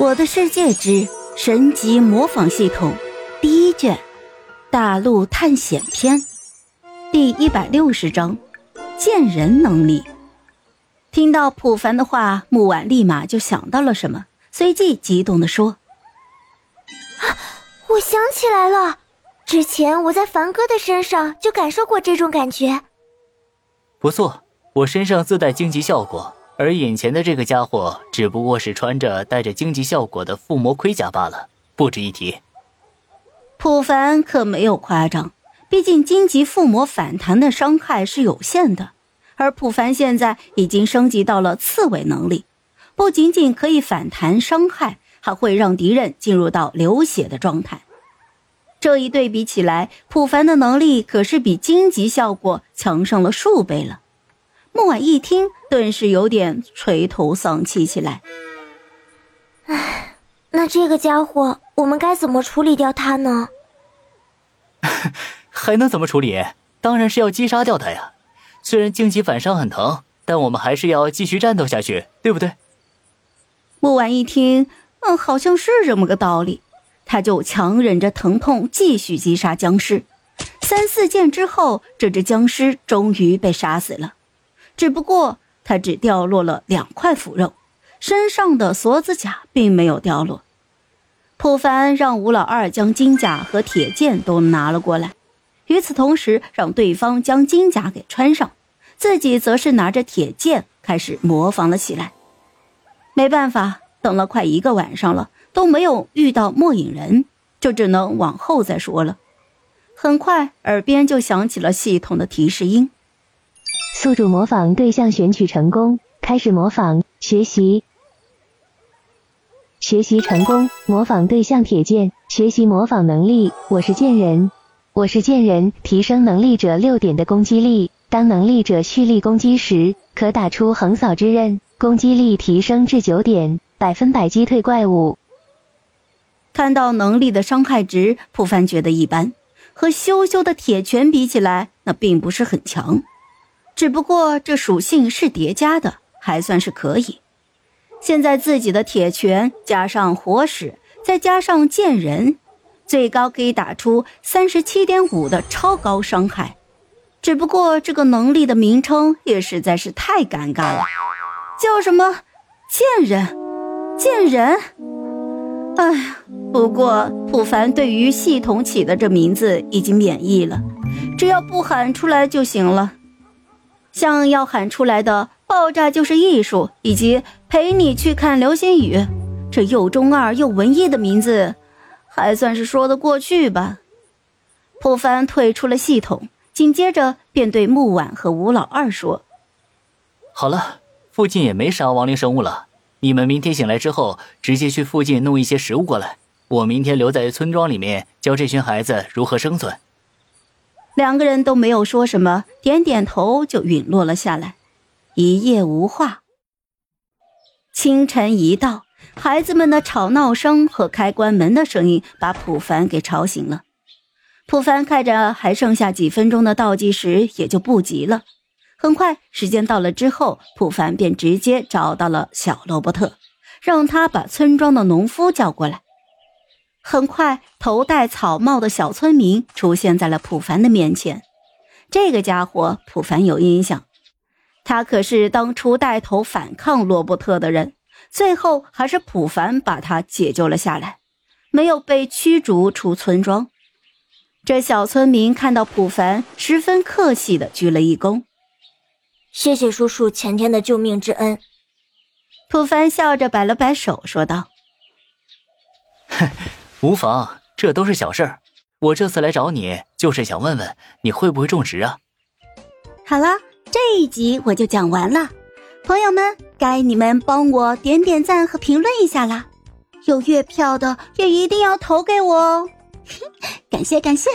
我的世界之神级模仿系统第一卷大陆探险篇第一百六十章见人能力。听到普凡的话，木婉立马就想到了什么，随即激动地说：“啊，我想起来了，之前我在凡哥的身上就感受过这种感觉。不错，我身上自带荆棘效果。”而眼前的这个家伙只不过是穿着带着荆棘效果的附魔盔甲罢了，不值一提。普凡可没有夸张，毕竟荆棘附魔反弹的伤害是有限的，而普凡现在已经升级到了刺猬能力，不仅仅可以反弹伤害，还会让敌人进入到流血的状态。这一对比起来，普凡的能力可是比荆棘效果强上了数倍了。木婉一听，顿时有点垂头丧气起来。唉，那这个家伙，我们该怎么处理掉他呢？还能怎么处理？当然是要击杀掉他呀！虽然荆棘反伤很疼，但我们还是要继续战斗下去，对不对？木婉一听，嗯，好像是这么个道理。他就强忍着疼痛，继续击杀僵尸。三四剑之后，这只僵尸终于被杀死了。只不过他只掉落了两块腐肉，身上的锁子甲并没有掉落。普凡让吴老二将金甲和铁剑都拿了过来，与此同时让对方将金甲给穿上，自己则是拿着铁剑开始模仿了起来。没办法，等了快一个晚上了，都没有遇到末影人，就只能往后再说了。很快，耳边就响起了系统的提示音。宿主模仿对象选取成功，开始模仿学习。学习成功，模仿对象铁剑，学习模仿能力。我是剑人，我是剑人，提升能力者六点的攻击力。当能力者蓄力攻击时，可打出横扫之刃，攻击力提升至九点，百分百击退怪物。看到能力的伤害值，普凡觉得一般，和羞羞的铁拳比起来，那并不是很强。只不过这属性是叠加的，还算是可以。现在自己的铁拳加上火矢，再加上剑人，最高可以打出三十七点五的超高伤害。只不过这个能力的名称也实在是太尴尬了，叫什么剑人？剑人？哎呀，不过普凡对于系统起的这名字已经免疫了，只要不喊出来就行了。像要喊出来的“爆炸就是艺术”以及“陪你去看流星雨”，这又中二又文艺的名字，还算是说得过去吧。普凡退出了系统，紧接着便对木婉和吴老二说：“好了，附近也没啥亡灵生物了，你们明天醒来之后，直接去附近弄一些食物过来。我明天留在村庄里面，教这群孩子如何生存。”两个人都没有说什么，点点头就陨落了下来。一夜无话。清晨一到，孩子们的吵闹声和开关门的声音把普凡给吵醒了。普凡看着还剩下几分钟的倒计时，也就不急了。很快，时间到了之后，普凡便直接找到了小罗伯特，让他把村庄的农夫叫过来。很快，头戴草帽的小村民出现在了普凡的面前。这个家伙，普凡有印象，他可是当初带头反抗罗伯特的人，最后还是普凡把他解救了下来，没有被驱逐出村庄。这小村民看到普凡，十分客气的鞠了一躬：“谢谢叔叔前天的救命之恩。”普凡笑着摆了摆手，说道：“哼。”无妨，这都是小事儿。我这次来找你，就是想问问你会不会种植啊？好了，这一集我就讲完了。朋友们，该你们帮我点点赞和评论一下啦！有月票的也一定要投给我哦，感 谢感谢。